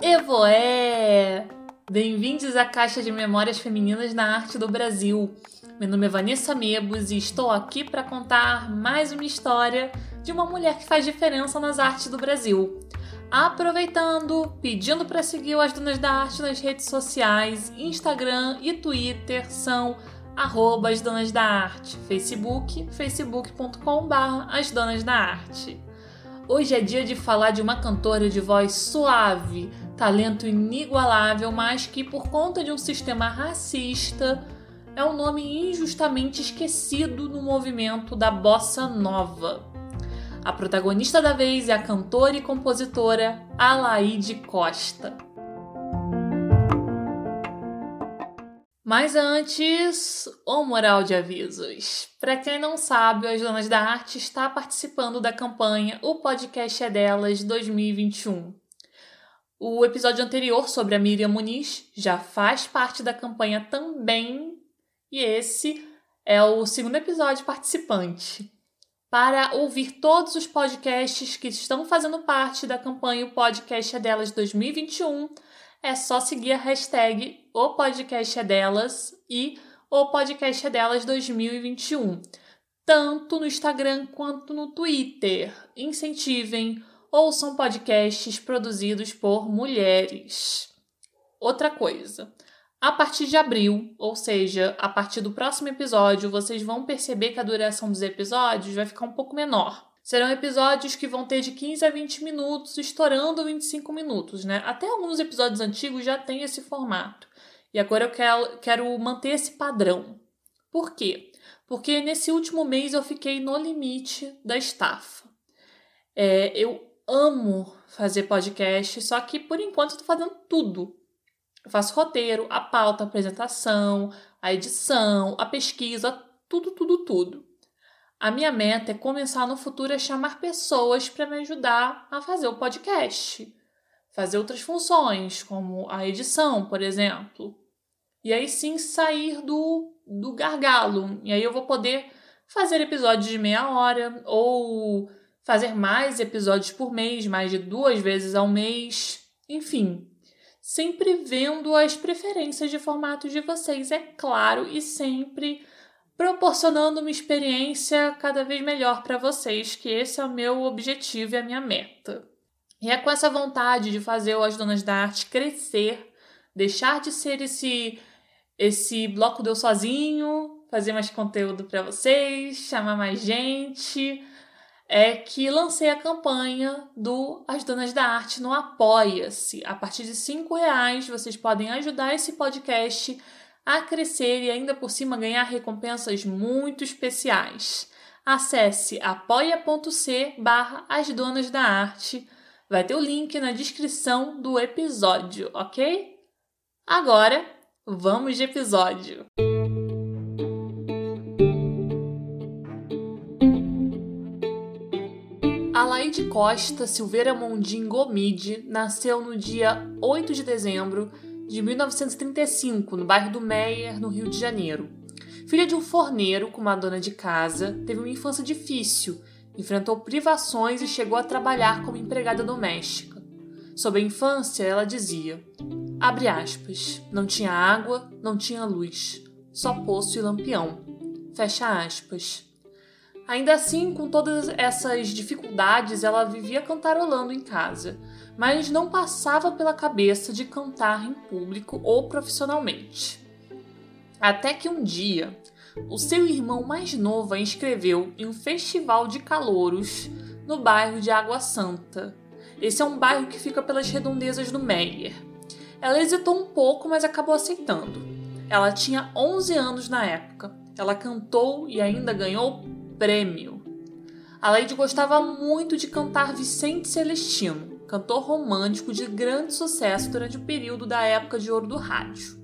Evoé! Bem-vindos à Caixa de Memórias Femininas na Arte do Brasil. Meu nome é Vanessa Mebos e estou aqui para contar mais uma história de uma mulher que faz diferença nas artes do Brasil. Aproveitando, pedindo para seguir as Donas da Arte nas redes sociais, Instagram e Twitter são arroba as Donas da Arte, Facebook, facebook.com.br as Donas da Arte. Hoje é dia de falar de uma cantora de voz suave, talento inigualável, mas que por conta de um sistema racista é um nome injustamente esquecido no movimento da bossa nova. A protagonista da vez é a cantora e compositora Alaide Costa. Mas antes, o moral de avisos. Para quem não sabe, as Donas da Arte está participando da campanha O Podcast é Delas 2021. O episódio anterior sobre a Miriam Muniz já faz parte da campanha também, e esse é o segundo episódio participante. Para ouvir todos os podcasts que estão fazendo parte da campanha O Podcast é Delas 2021, é só seguir a hashtag O Podcast é Delas e O Podcast é Delas 2021, tanto no Instagram quanto no Twitter. Incentivem ouçam podcasts produzidos por mulheres. Outra coisa, a partir de abril, ou seja, a partir do próximo episódio, vocês vão perceber que a duração dos episódios vai ficar um pouco menor. Serão episódios que vão ter de 15 a 20 minutos, estourando 25 minutos, né? Até alguns episódios antigos já tem esse formato. E agora eu quero, quero manter esse padrão. Por quê? Porque nesse último mês eu fiquei no limite da estafa. É, eu amo fazer podcast, só que por enquanto estou fazendo tudo. Eu faço roteiro, a pauta, a apresentação, a edição, a pesquisa, tudo, tudo, tudo. A minha meta é começar no futuro a chamar pessoas para me ajudar a fazer o podcast, fazer outras funções, como a edição, por exemplo. E aí sim sair do, do gargalo. E aí eu vou poder fazer episódios de meia hora ou fazer mais episódios por mês, mais de duas vezes ao mês, enfim. Sempre vendo as preferências de formato de vocês, é claro, e sempre proporcionando uma experiência cada vez melhor para vocês, que esse é o meu objetivo e a minha meta. E é com essa vontade de fazer o As Donas da Arte crescer, deixar de ser esse esse bloco deu sozinho, fazer mais conteúdo para vocês, chamar mais gente, é que lancei a campanha do As Donas da Arte no Apoia-se. A partir de cinco reais vocês podem ajudar esse podcast a crescer e ainda por cima ganhar recompensas muito especiais. Acesse apoia.c barra As Donas da Arte. Vai ter o link na descrição do episódio, ok? Agora, vamos de episódio! Alaide Costa Silveira Mondim Gomide nasceu no dia 8 de dezembro de 1935, no bairro do Meier, no Rio de Janeiro. Filha de um forneiro com uma dona de casa, teve uma infância difícil, enfrentou privações e chegou a trabalhar como empregada doméstica. Sobre a infância, ela dizia: abre aspas, não tinha água, não tinha luz, só poço e lampião. Fecha aspas. Ainda assim, com todas essas dificuldades, ela vivia cantarolando em casa, mas não passava pela cabeça de cantar em público ou profissionalmente. Até que um dia, o seu irmão mais novo a inscreveu em um festival de calouros no bairro de Água Santa. Esse é um bairro que fica pelas redondezas do Meyer. Ela hesitou um pouco, mas acabou aceitando. Ela tinha 11 anos na época. Ela cantou e ainda ganhou prêmio. A Lady gostava muito de cantar Vicente Celestino, cantor romântico de grande sucesso durante o período da época de ouro do rádio.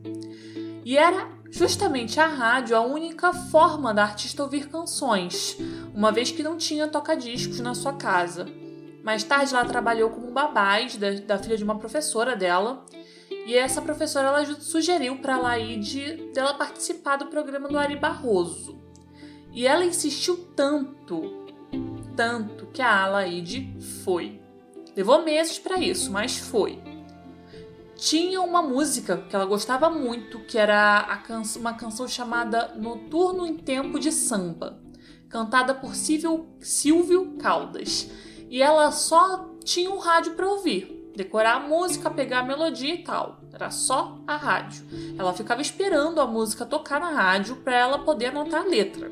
E era justamente a rádio a única forma da artista ouvir canções, uma vez que não tinha toca-discos na sua casa. Mais tarde, ela trabalhou como babás da, da filha de uma professora dela, e essa professora ela sugeriu para a Laide dela participar do programa do Ari Barroso. E ela insistiu tanto tanto que a Alaide foi. Levou meses para isso, mas foi. Tinha uma música que ela gostava muito, que era can uma canção chamada Noturno em Tempo de Samba, cantada por Silvio, Silvio Caldas. E ela só tinha um rádio para ouvir, decorar a música, pegar a melodia e tal. Era só a rádio. Ela ficava esperando a música tocar na rádio para ela poder anotar a letra.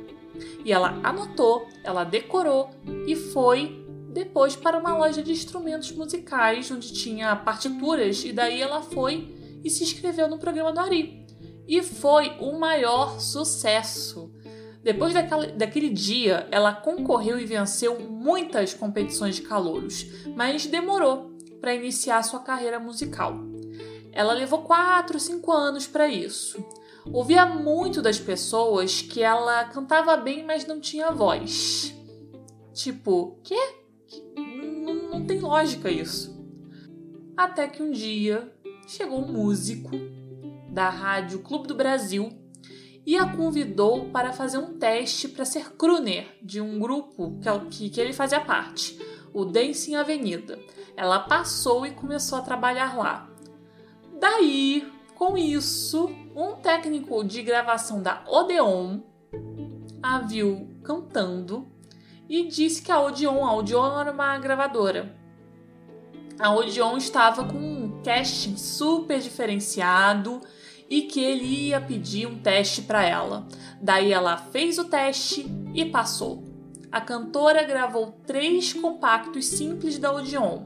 E ela anotou, ela decorou e foi depois para uma loja de instrumentos musicais onde tinha partituras e daí ela foi e se inscreveu no programa do Ari. E foi o maior sucesso. Depois daquele, daquele dia, ela concorreu e venceu muitas competições de calouros, mas demorou para iniciar sua carreira musical. Ela levou 4, 5 anos para isso. Ouvia muito das pessoas que ela cantava bem, mas não tinha voz. Tipo, quê? Não, não tem lógica isso. Até que um dia chegou um músico da rádio Clube do Brasil e a convidou para fazer um teste para ser crooner de um grupo que, que ele fazia parte, o Dancing Avenida. Ela passou e começou a trabalhar lá. Daí, com isso, um técnico de gravação da Odeon a viu cantando e disse que a Odeon, a Odeon era uma gravadora. A Odeon estava com um casting super diferenciado e que ele ia pedir um teste para ela. Daí ela fez o teste e passou. A cantora gravou três compactos simples da Odeon,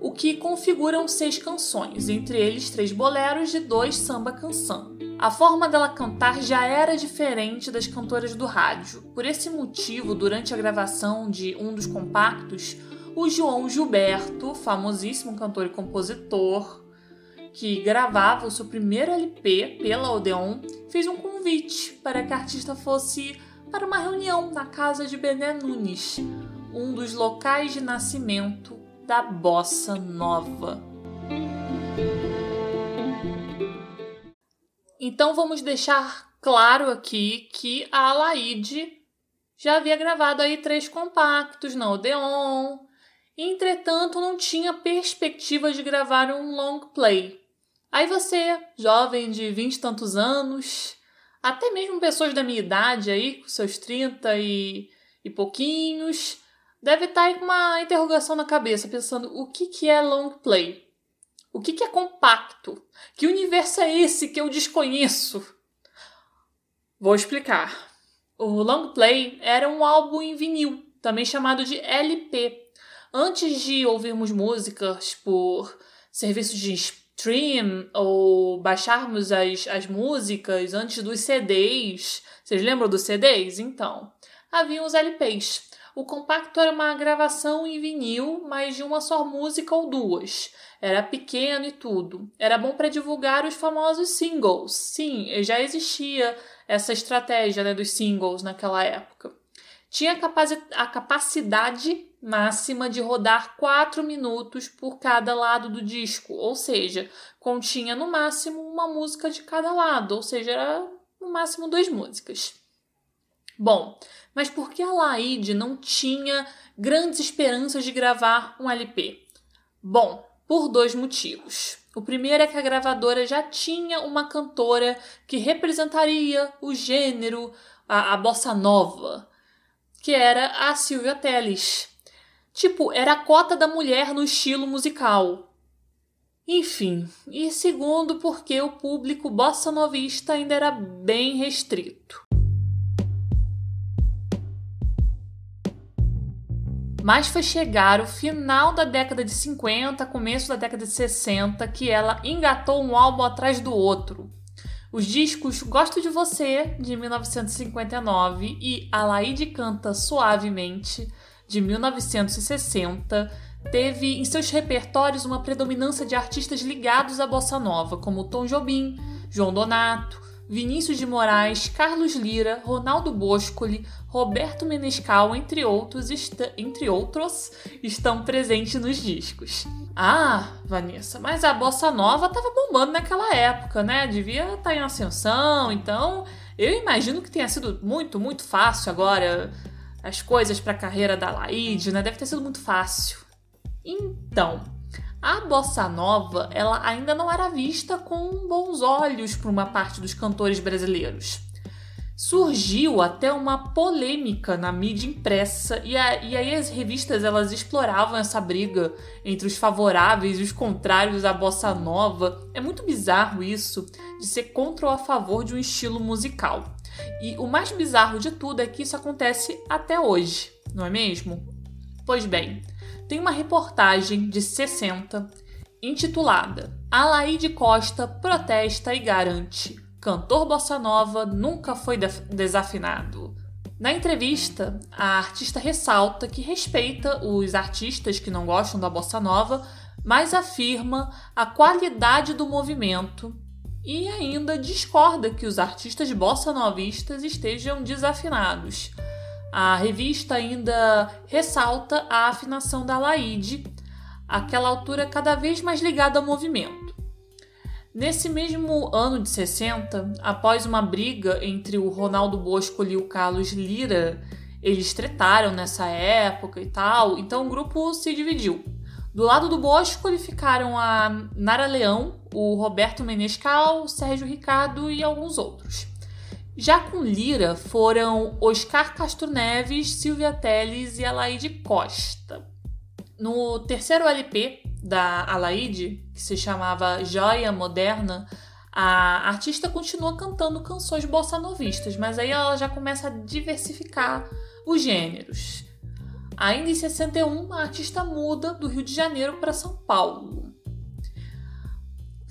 o que configuram seis canções, entre eles três boleros e dois samba canção. A forma dela cantar já era diferente das cantoras do rádio. Por esse motivo, durante a gravação de um dos compactos, o João Gilberto, famosíssimo cantor e compositor, que gravava o seu primeiro LP pela Odeon, fez um convite para que a artista fosse para uma reunião na casa de Bené Nunes, um dos locais de nascimento da bossa nova. Então vamos deixar claro aqui que a Alaide já havia gravado aí três compactos na Odeon. Entretanto, não tinha perspectiva de gravar um long play. Aí você, jovem de vinte e tantos anos, até mesmo pessoas da minha idade aí, com seus trinta e, e pouquinhos, deve estar tá aí com uma interrogação na cabeça, pensando o que, que é long play. O que, que é compacto? Que universo é esse que eu desconheço? Vou explicar. O long play era um álbum em vinil, também chamado de LP. Antes de ouvirmos músicas por serviços de stream ou baixarmos as, as músicas antes dos CDs, vocês lembram dos CDs? Então, haviam os LPs. O compacto era uma gravação em vinil, mas de uma só música ou duas. Era pequeno e tudo. Era bom para divulgar os famosos singles. Sim, já existia essa estratégia né, dos singles naquela época. Tinha a capacidade máxima de rodar 4 minutos por cada lado do disco, ou seja, continha no máximo uma música de cada lado, ou seja, era no máximo duas músicas. Bom, mas por que a Laide não tinha grandes esperanças de gravar um LP? Bom, por dois motivos. O primeiro é que a gravadora já tinha uma cantora que representaria o gênero, a, a bossa nova, que era a Silvia Telles. Tipo, era a cota da mulher no estilo musical. Enfim, e segundo, porque o público bossa novista ainda era bem restrito. Mas foi chegar o final da década de 50, começo da década de 60, que ela engatou um álbum atrás do outro. Os discos Gosto de Você, de 1959, e Alaide Canta Suavemente, de 1960, teve em seus repertórios uma predominância de artistas ligados à bossa nova, como Tom Jobim, João Donato, Vinícius de Moraes, Carlos Lira, Ronaldo Boscoli, Roberto Menescal, entre outros, entre outros, estão presentes nos discos. Ah, Vanessa, mas a bossa nova estava bombando naquela época, né? Devia estar tá em ascensão, então eu imagino que tenha sido muito, muito fácil agora as coisas para a carreira da Laide, né? Deve ter sido muito fácil. Então, a bossa nova, ela ainda não era vista com bons olhos por uma parte dos cantores brasileiros. Surgiu até uma polêmica na mídia impressa e, a, e aí as revistas elas exploravam essa briga entre os favoráveis e os contrários à bossa nova. É muito bizarro isso de ser contra ou a favor de um estilo musical. E o mais bizarro de tudo é que isso acontece até hoje, não é mesmo? Pois bem, tem uma reportagem de 60 intitulada Alaide Costa protesta e garante: cantor bossa nova nunca foi desafinado. Na entrevista, a artista ressalta que respeita os artistas que não gostam da bossa nova, mas afirma a qualidade do movimento e ainda discorda que os artistas bossa novistas estejam desafinados. A revista ainda ressalta a afinação da Laide, aquela altura cada vez mais ligada ao movimento. Nesse mesmo ano de 60, após uma briga entre o Ronaldo Bosco e o Carlos Lira, eles tretaram nessa época e tal, então o grupo se dividiu. Do lado do Bosco ficaram a Nara Leão, o Roberto Menescal, o Sérgio Ricardo e alguns outros. Já com Lira foram Oscar Castro Neves, Silvia Teles e Alaide Costa. No terceiro LP da Alaide, que se chamava Joia Moderna, a artista continua cantando canções bossa novistas, mas aí ela já começa a diversificar os gêneros. Ainda em 61, a artista muda do Rio de Janeiro para São Paulo.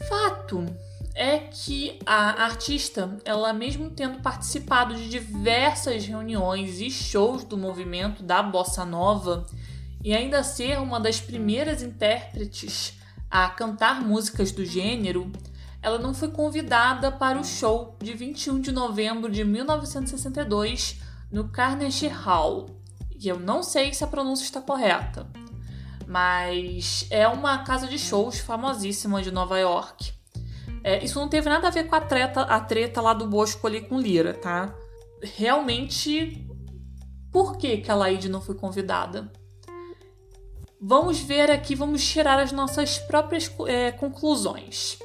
Fato é que a artista, ela mesmo tendo participado de diversas reuniões e shows do movimento da bossa nova e ainda ser uma das primeiras intérpretes a cantar músicas do gênero, ela não foi convidada para o show de 21 de novembro de 1962 no Carnegie Hall. E eu não sei se a pronúncia está correta, mas é uma casa de shows famosíssima de Nova York. É, isso não teve nada a ver com a treta, a treta lá do Bosco ali com Lira, tá? Realmente, por que, que a Laide não foi convidada? Vamos ver aqui, vamos tirar as nossas próprias é, conclusões.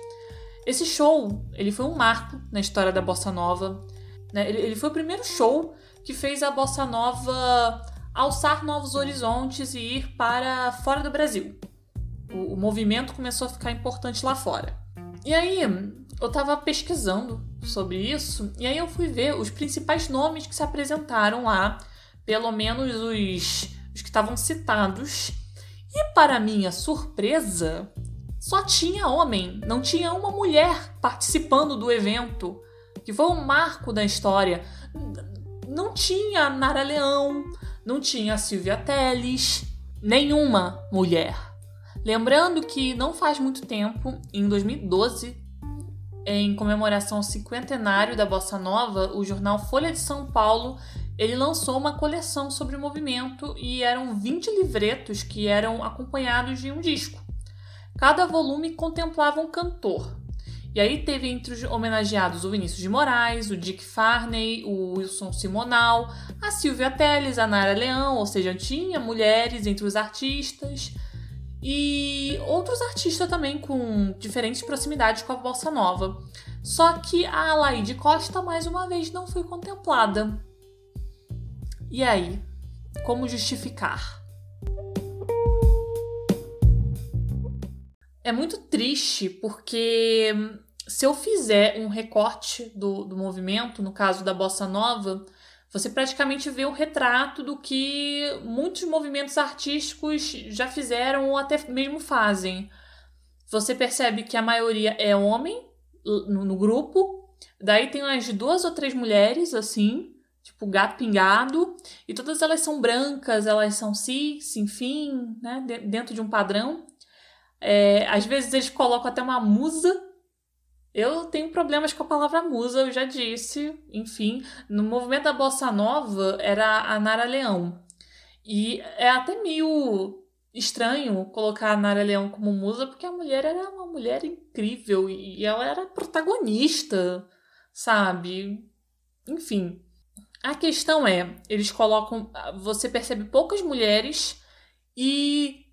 Esse show, ele foi um marco na história da bossa nova. Né? Ele, ele foi o primeiro show que fez a bossa nova alçar novos horizontes e ir para fora do Brasil. O, o movimento começou a ficar importante lá fora. E aí, eu tava pesquisando sobre isso, e aí eu fui ver os principais nomes que se apresentaram lá, pelo menos os, os que estavam citados. E para minha surpresa, só tinha homem, não tinha uma mulher participando do evento, que foi um marco da história. Não tinha Nara Leão, não tinha Silvia Teles, nenhuma mulher. Lembrando que não faz muito tempo, em 2012, em comemoração ao cinquentenário da Bossa Nova, o jornal Folha de São Paulo ele lançou uma coleção sobre o movimento e eram 20 livretos que eram acompanhados de um disco. Cada volume contemplava um cantor. E aí teve entre os homenageados o Vinícius de Moraes, o Dick Farney, o Wilson Simonal, a Silvia Teles, a Nara Leão, ou seja, tinha mulheres entre os artistas e outros artistas também com diferentes proximidades com a bossa nova. Só que a Alaide Costa mais uma vez não foi contemplada. E aí, como justificar? É muito triste porque se eu fizer um recorte do, do movimento, no caso da bossa nova, você praticamente vê o retrato do que muitos movimentos artísticos já fizeram ou até mesmo fazem. Você percebe que a maioria é homem no, no grupo, daí tem umas duas ou três mulheres, assim, tipo gato pingado, e todas elas são brancas, elas são cis, enfim, né, dentro de um padrão. É, às vezes eles colocam até uma musa eu tenho problemas com a palavra musa, eu já disse. Enfim, no movimento da bossa nova era a Nara Leão. E é até meio estranho colocar a Nara Leão como musa, porque a mulher era uma mulher incrível e ela era protagonista, sabe? Enfim. A questão é, eles colocam, você percebe poucas mulheres e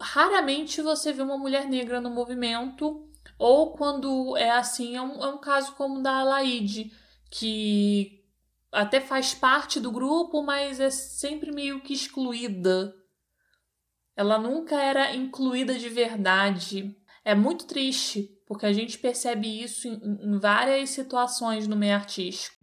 raramente você vê uma mulher negra no movimento, ou quando é assim, é um, é um caso como o da Alaide, que até faz parte do grupo, mas é sempre meio que excluída. Ela nunca era incluída de verdade. É muito triste, porque a gente percebe isso em, em várias situações no meio artístico.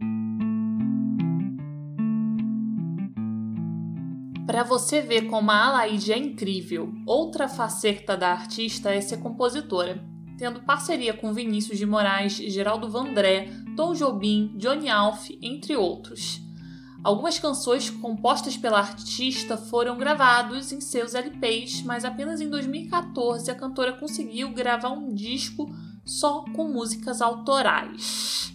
Para você ver como a Alaide é incrível, outra faceta da artista é ser compositora, tendo parceria com Vinícius de Moraes, Geraldo Vandré, Tom Jobim, Johnny Alf, entre outros. Algumas canções compostas pela artista foram gravadas em seus LPs, mas apenas em 2014 a cantora conseguiu gravar um disco só com músicas autorais.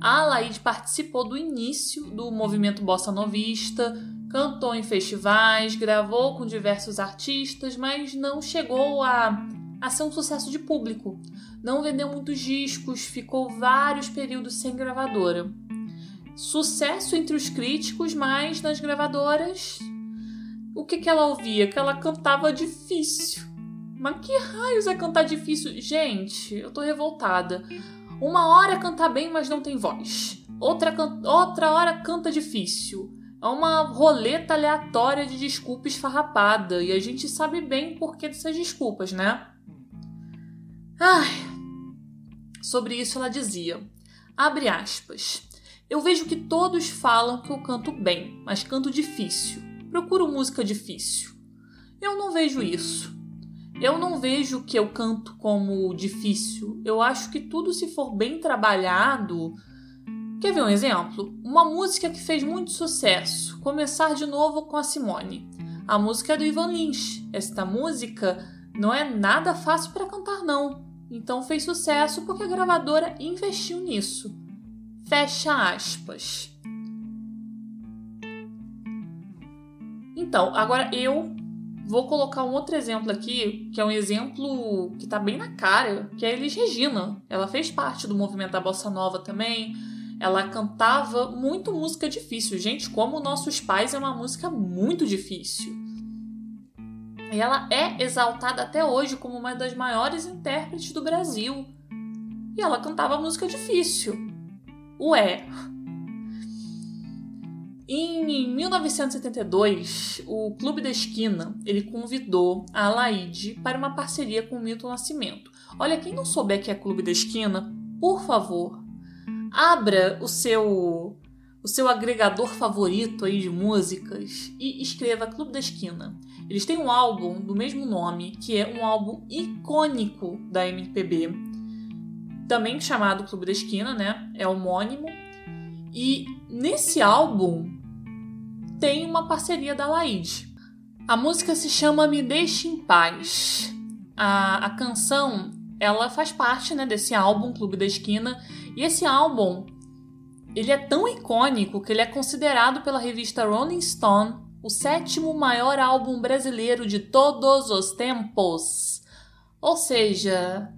A Alaide participou do início do movimento bossa novista, Cantou em festivais, gravou com diversos artistas, mas não chegou a, a ser um sucesso de público. Não vendeu muitos discos, ficou vários períodos sem gravadora. Sucesso entre os críticos, mas nas gravadoras. O que, que ela ouvia? Que ela cantava difícil. Mas que raios é cantar difícil? Gente, eu tô revoltada. Uma hora canta bem, mas não tem voz. Outra, outra hora canta difícil. É uma roleta aleatória de desculpa esfarrapada e a gente sabe bem o porquê dessas desculpas, né? Ai. Sobre isso ela dizia: abre aspas. Eu vejo que todos falam que eu canto bem, mas canto difícil. Procuro música difícil. Eu não vejo isso. Eu não vejo que eu canto como difícil. Eu acho que tudo, se for bem trabalhado, Quer ver um exemplo? Uma música que fez muito sucesso, Começar de Novo com a Simone. A música é do Ivan Lins. Esta música não é nada fácil para cantar, não. Então fez sucesso porque a gravadora investiu nisso. Fecha aspas. Então, agora eu vou colocar um outro exemplo aqui, que é um exemplo que tá bem na cara, que é a Elis Regina. Ela fez parte do movimento da Bossa Nova também ela cantava muito música difícil. Gente, como Nossos Pais é uma música muito difícil. E ela é exaltada até hoje como uma das maiores intérpretes do Brasil. E ela cantava música difícil. Ué. Em 1972, o Clube da Esquina ele convidou a Alaide para uma parceria com o Milton Nascimento. Olha, quem não souber que é Clube da Esquina, por favor, abra o seu o seu agregador favorito aí de músicas e escreva Clube da Esquina. Eles têm um álbum do mesmo nome, que é um álbum icônico da MPB, também chamado Clube da Esquina, né? É homônimo. E nesse álbum tem uma parceria da Laide. A música se chama Me Deixe em Paz. A, a canção ela faz parte né, desse álbum Clube da Esquina e esse álbum, ele é tão icônico que ele é considerado pela revista Rolling Stone o sétimo maior álbum brasileiro de todos os tempos. Ou seja,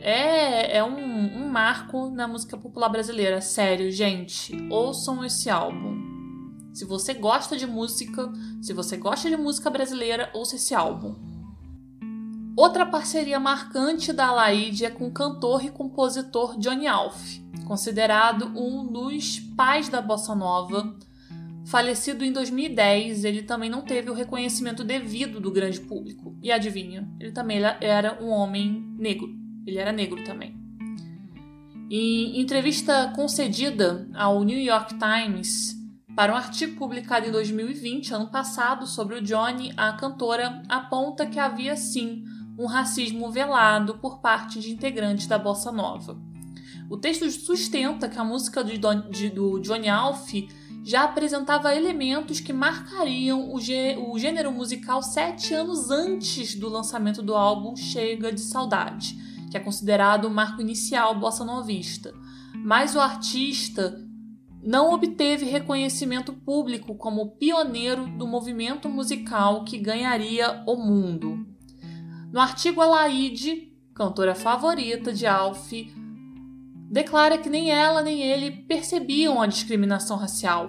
é, é um, um marco na música popular brasileira. Sério, gente, ouçam esse álbum. Se você gosta de música, se você gosta de música brasileira, ouça esse álbum. Outra parceria marcante da Alaide é com o cantor e compositor Johnny Alf, considerado um dos pais da bossa nova. Falecido em 2010, ele também não teve o reconhecimento devido do grande público. E adivinha, ele também era um homem negro. Ele era negro também. Em entrevista concedida ao New York Times para um artigo publicado em 2020, ano passado, sobre o Johnny, a cantora aponta que havia sim um racismo velado por parte de integrantes da bossa nova. O texto sustenta que a música do Johnny Alf já apresentava elementos que marcariam o, gênero musical sete anos antes do lançamento do álbum Chega de Saudade, que é considerado o marco inicial bossa novista. Mas o artista não obteve reconhecimento público como pioneiro do movimento musical que ganharia o mundo. No artigo Alaide, cantora favorita de Alf, declara que nem ela nem ele percebiam a discriminação racial.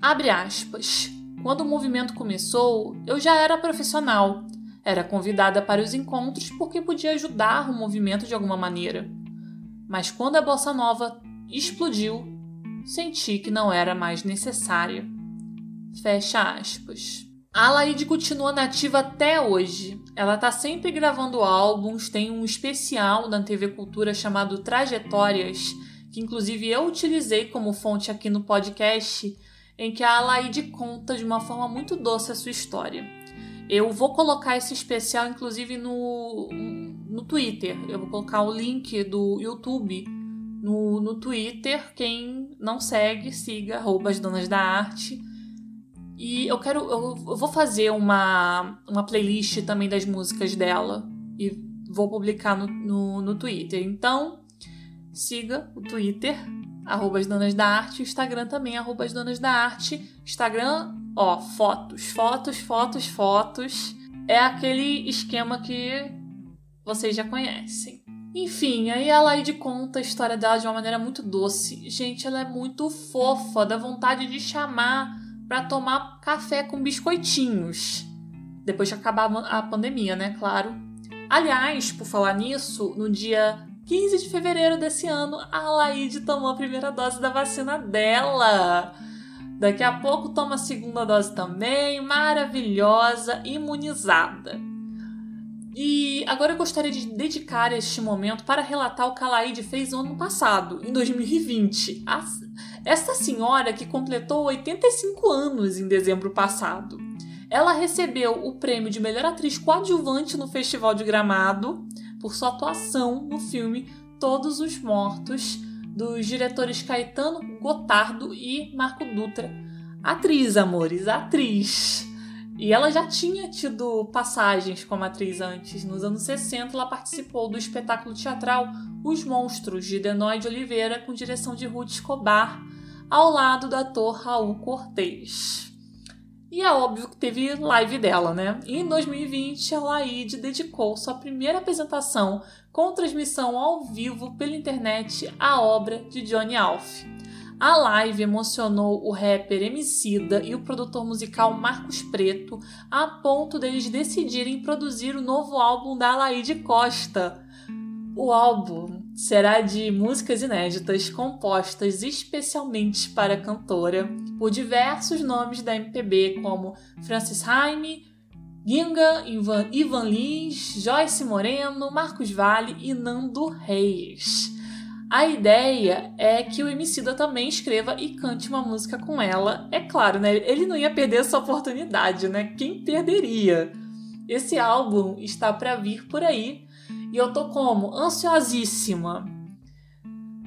Abre aspas. Quando o movimento começou, eu já era profissional. Era convidada para os encontros porque podia ajudar o movimento de alguma maneira. Mas quando a bossa nova explodiu, senti que não era mais necessária. Fecha aspas. A Laide continua nativa até hoje. Ela tá sempre gravando álbuns, tem um especial na TV Cultura chamado Trajetórias, que inclusive eu utilizei como fonte aqui no podcast, em que a Alaide conta de uma forma muito doce a sua história. Eu vou colocar esse especial, inclusive, no, no Twitter. Eu vou colocar o link do YouTube no, no Twitter. Quem não segue, siga, arroba as donas da arte e eu quero. Eu, vou fazer uma, uma playlist também das músicas dela. E vou publicar no, no, no Twitter. Então, siga o Twitter, arroba as donas da arte, o Instagram também, arroba as donas da arte. Instagram, ó, fotos, fotos, fotos, fotos. É aquele esquema que vocês já conhecem. Enfim, aí a Laide conta a história dela de uma maneira muito doce. Gente, ela é muito fofa, dá vontade de chamar para tomar café com biscoitinhos. Depois de acabar a pandemia, né? Claro. Aliás, por falar nisso, no dia 15 de fevereiro desse ano, a Laide tomou a primeira dose da vacina dela. Daqui a pouco toma a segunda dose também, maravilhosa, imunizada. E agora eu gostaria de dedicar este momento para relatar o que a Laide fez no ano passado, em 2020. Esta senhora que completou 85 anos em dezembro passado. Ela recebeu o prêmio de melhor atriz coadjuvante no Festival de Gramado por sua atuação no filme Todos os Mortos, dos diretores Caetano Gotardo e Marco Dutra. Atriz, amores, atriz. E ela já tinha tido passagens como atriz antes. Nos anos 60, ela participou do espetáculo teatral Os Monstros, de Denoy de Oliveira, com direção de Ruth Escobar, ao lado do ator Raul Cortez. E é óbvio que teve live dela, né? Em 2020, a Laide dedicou sua primeira apresentação com transmissão ao vivo pela internet à obra de Johnny Alf. A live emocionou o rapper Emicida e o produtor musical Marcos Preto a ponto deles decidirem produzir o novo álbum da Laide Costa. O álbum será de músicas inéditas compostas especialmente para a cantora por diversos nomes da MPB, como Francis Haime, Ginga, Ivan, Ivan Lins, Joyce Moreno, Marcos Vale e Nando Reis. A ideia é que o Emicida também escreva e cante uma música com ela. É claro, né? Ele não ia perder essa oportunidade, né? Quem perderia? Esse álbum está para vir por aí e eu tô como? Ansiosíssima.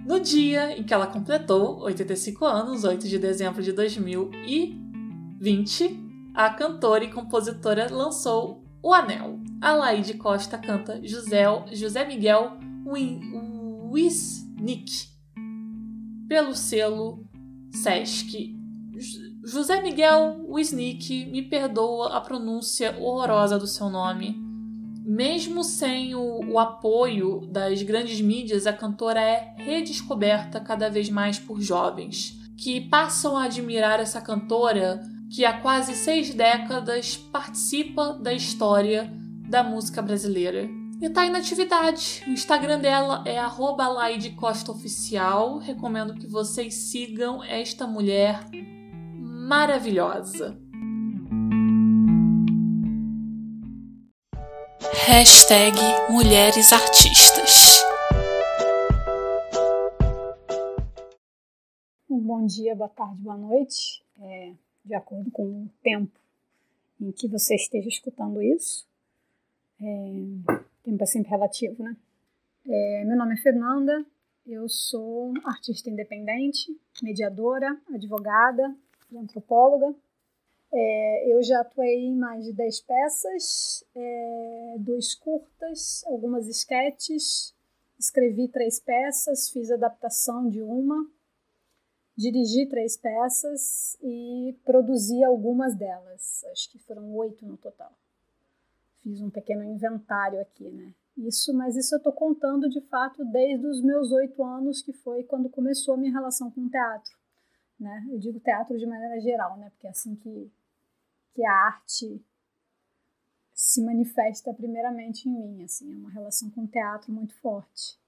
No dia em que ela completou 85 anos, 8 de dezembro de 2020, a cantora e compositora lançou O Anel. A Laide Costa canta José, José Miguel Wisnik pelo selo Sesc. José Miguel Wisnik, me perdoa a pronúncia horrorosa do seu nome mesmo sem o, o, apoio das grandes mídias, a cantora é redescoberta cada vez mais por jovens, que passam a admirar essa cantora que há quase seis décadas participa da história da música brasileira. E tá aí na atividade. O Instagram dela é @laidecostaoficial. Recomendo que vocês sigam esta mulher maravilhosa. Hashtag Mulheres Artistas. Bom dia, boa tarde, boa noite. É, de acordo com o tempo em que você esteja escutando isso. É, tempo é sempre relativo, né? É, meu nome é Fernanda, eu sou artista independente, mediadora, advogada, antropóloga é, eu já atuei em mais de 10 peças, é, dois curtas, algumas esquetes, escrevi três peças, fiz adaptação de uma, dirigi três peças e produzi algumas delas. Acho que foram oito no total. Fiz um pequeno inventário aqui, né? Isso, mas isso eu estou contando de fato desde os meus oito anos, que foi quando começou a minha relação com o teatro. Né? Eu digo teatro de maneira geral, né? porque é assim que, que a arte se manifesta primeiramente em mim. Assim, é uma relação com o teatro muito forte.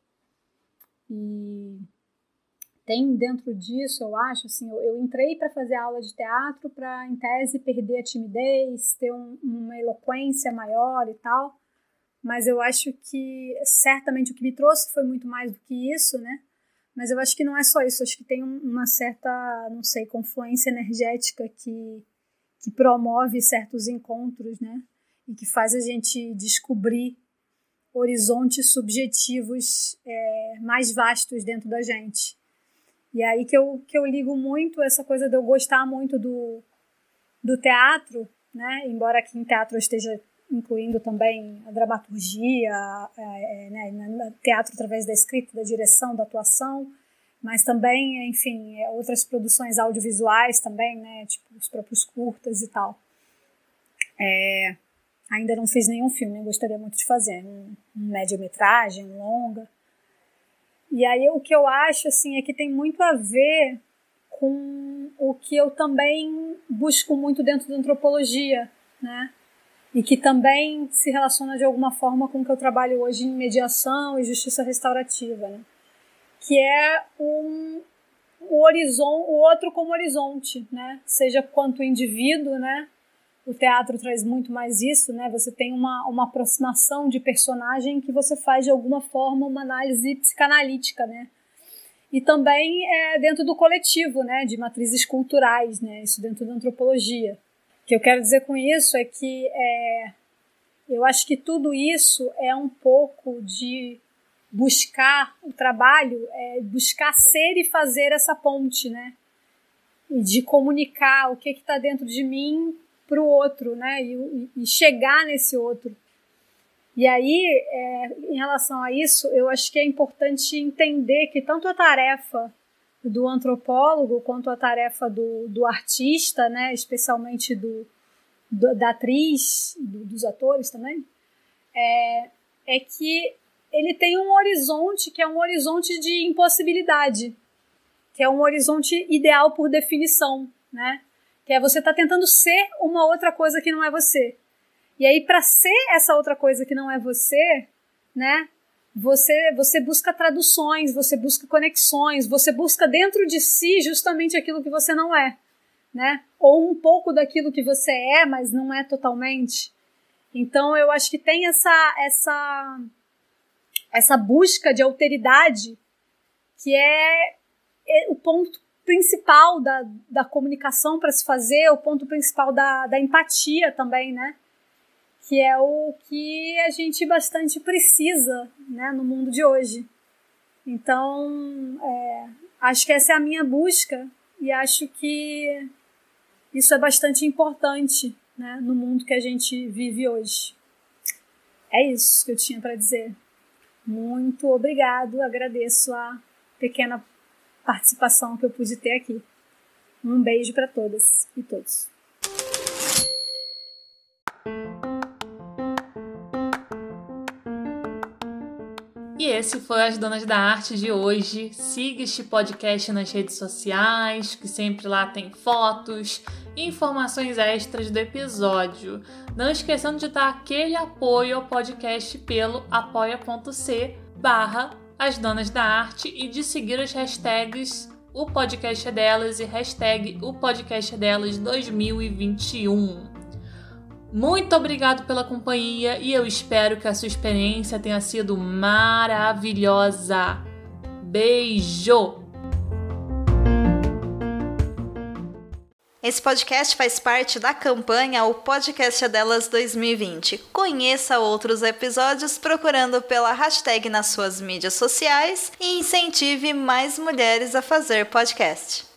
E tem dentro disso, eu acho, assim, eu, eu entrei para fazer aula de teatro para, em tese, perder a timidez, ter um, uma eloquência maior e tal mas eu acho que certamente o que me trouxe foi muito mais do que isso, né? Mas eu acho que não é só isso, acho que tem uma certa, não sei, confluência energética que, que promove certos encontros, né? E que faz a gente descobrir horizontes subjetivos é, mais vastos dentro da gente. E aí que eu, que eu ligo muito essa coisa de eu gostar muito do, do teatro, né? Embora aqui em teatro eu esteja incluindo também a dramaturgia, é, é, né, teatro através da escrita, da direção, da atuação, mas também, enfim, é, outras produções audiovisuais também, né, tipo os próprios curtas e tal. É, ainda não fiz nenhum filme, gostaria muito de fazer, um, um média-metragem, um longa. E aí o que eu acho, assim, é que tem muito a ver com o que eu também busco muito dentro da antropologia, né? E que também se relaciona de alguma forma com o que eu trabalho hoje em mediação e justiça restaurativa, né? que é um, o horizonte, o outro como horizonte, né? seja quanto indivíduo, né? o teatro traz muito mais isso, né? Você tem uma, uma aproximação de personagem que você faz de alguma forma uma análise psicanalítica, né? E também é dentro do coletivo, né? De matrizes culturais, né? Isso dentro da antropologia. Que eu quero dizer com isso é que é, eu acho que tudo isso é um pouco de buscar o trabalho, é buscar ser e fazer essa ponte, né? E de comunicar o que está dentro de mim para o outro, né? E, e, chegar nesse outro. E aí, é, em relação a isso, eu acho que é importante entender que tanto a tarefa do antropólogo quanto a tarefa do, do artista, né, especialmente do, do da atriz, do, dos atores também, é, é que ele tem um horizonte que é um horizonte de impossibilidade, que é um horizonte ideal por definição, né? Que é você tá tentando ser uma outra coisa que não é você. E aí, para ser essa outra coisa que não é você, né? Você, você busca traduções, você busca conexões, você busca dentro de si justamente aquilo que você não é, né? Ou um pouco daquilo que você é, mas não é totalmente. Então eu acho que tem essa essa essa busca de alteridade que é, é o ponto principal da, da comunicação para se fazer, o ponto principal da, da empatia também, né? Que é o que a gente bastante precisa né, no mundo de hoje. Então, é, acho que essa é a minha busca e acho que isso é bastante importante né, no mundo que a gente vive hoje. É isso que eu tinha para dizer. Muito obrigado, agradeço a pequena participação que eu pude ter aqui. Um beijo para todas e todos. E esse foi As Donas da Arte de hoje. Siga este podcast nas redes sociais, que sempre lá tem fotos e informações extras do episódio. Não esqueçando de dar aquele apoio ao podcast pelo apoia.c barra As Donas da Arte e de seguir as hashtags o podcast é delas e hashtag o podcast é delas 2021. Muito obrigado pela companhia e eu espero que a sua experiência tenha sido maravilhosa. Beijo! Esse podcast faz parte da campanha O Podcast é Delas 2020. Conheça outros episódios procurando pela hashtag nas suas mídias sociais e incentive mais mulheres a fazer podcast.